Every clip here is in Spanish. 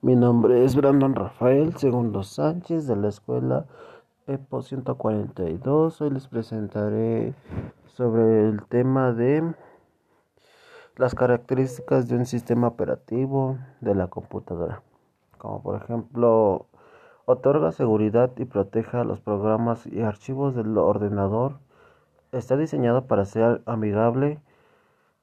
Mi nombre es Brandon Rafael Segundo Sánchez de la escuela EPO 142. Hoy les presentaré sobre el tema de las características de un sistema operativo de la computadora. Como por ejemplo, otorga seguridad y proteja los programas y archivos del ordenador. Está diseñado para ser amigable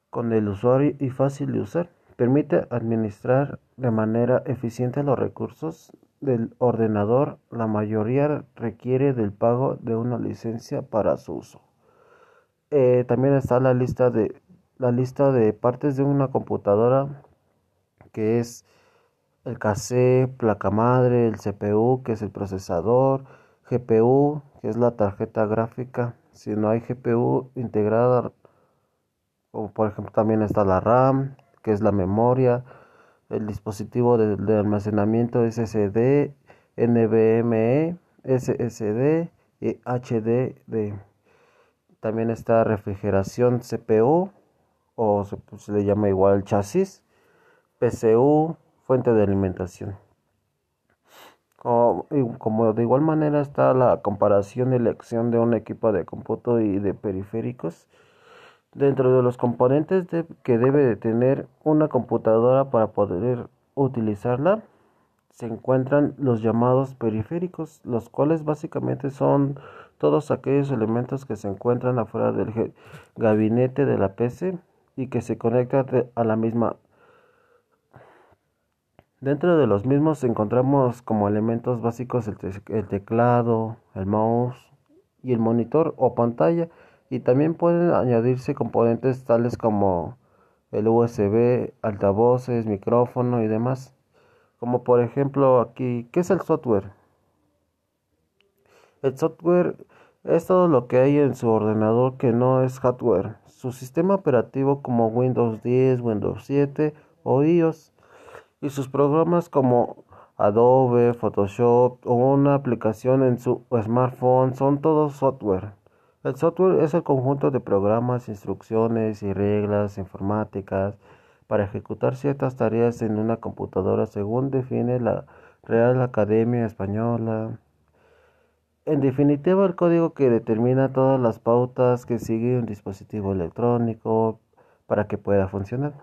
con el usuario y fácil de usar. Permite administrar de manera eficiente los recursos del ordenador. La mayoría requiere del pago de una licencia para su uso. Eh, también está la lista de la lista de partes de una computadora que es el cassette, placa madre, el CPU, que es el procesador, GPU, que es la tarjeta gráfica. Si no hay GPU integrada, o por ejemplo también está la RAM, que es la memoria, el dispositivo de, almacenamiento SSD, NVMe, SSD y HDD. También está refrigeración CPU o se, pues, se le llama igual chasis, PCU, fuente de alimentación. Como, como, de igual manera está la comparación y elección de un equipo de cómputo y de periféricos Dentro de los componentes que debe de tener una computadora para poder utilizarla, se encuentran los llamados periféricos, los cuales básicamente son todos aquellos elementos que se encuentran afuera del gabinete de la PC y que se conectan a la misma. Dentro de los mismos encontramos como elementos básicos el teclado, el mouse y el monitor o pantalla y también pueden añadirse componentes tales como el USB, altavoces, micrófono y demás. Como por ejemplo aquí, ¿qué es el software? El software es todo lo que hay en su ordenador que no es hardware. Su sistema operativo como Windows 10, Windows 7 o iOS y sus programas como Adobe, Photoshop o una aplicación en su smartphone son todos software. El software es el conjunto de programas, instrucciones y reglas informáticas para ejecutar ciertas tareas en una computadora según define la Real Academia Española. En definitiva, el código que determina todas las pautas que sigue un dispositivo electrónico para que pueda funcionar.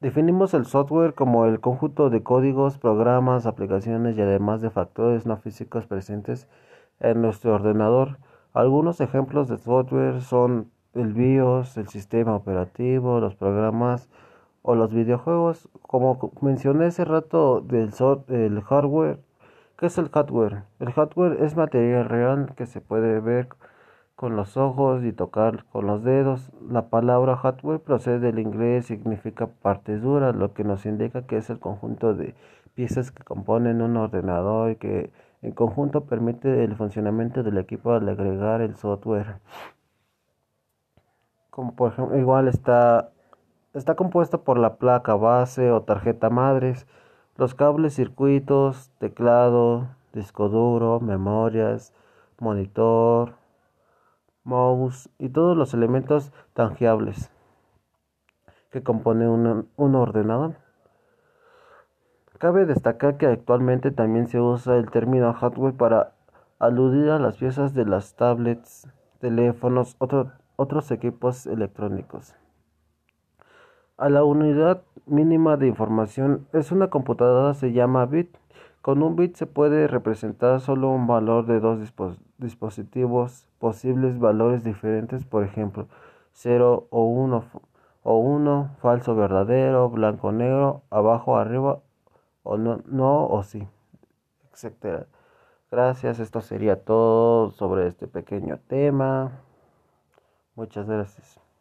Definimos el software como el conjunto de códigos, programas, aplicaciones y además de factores no físicos presentes en nuestro ordenador algunos ejemplos de software son el BIOS, el sistema operativo, los programas o los videojuegos. Como mencioné hace rato del el hardware, ¿qué es el hardware? El hardware es material real que se puede ver con los ojos y tocar con los dedos. La palabra hardware procede del inglés, significa partes duras, lo que nos indica que es el conjunto de piezas que componen un ordenador y que en conjunto permite el funcionamiento del equipo al agregar el software. Como por ejemplo, igual está está compuesto por la placa base o tarjeta madres, los cables, circuitos, teclado, disco duro, memorias, monitor, mouse y todos los elementos tangibles que componen un, un ordenador. Cabe destacar que actualmente también se usa el término hardware para aludir a las piezas de las tablets, teléfonos, otros equipos electrónicos. A la unidad mínima de información es una computadora se llama bit. Con un bit se puede representar solo un valor de dos dispositivos, posibles valores diferentes, por ejemplo, 0 o 1 o 1, falso verdadero, blanco negro, abajo arriba o no, no o sí, etcétera. Gracias, esto sería todo sobre este pequeño tema. Muchas gracias.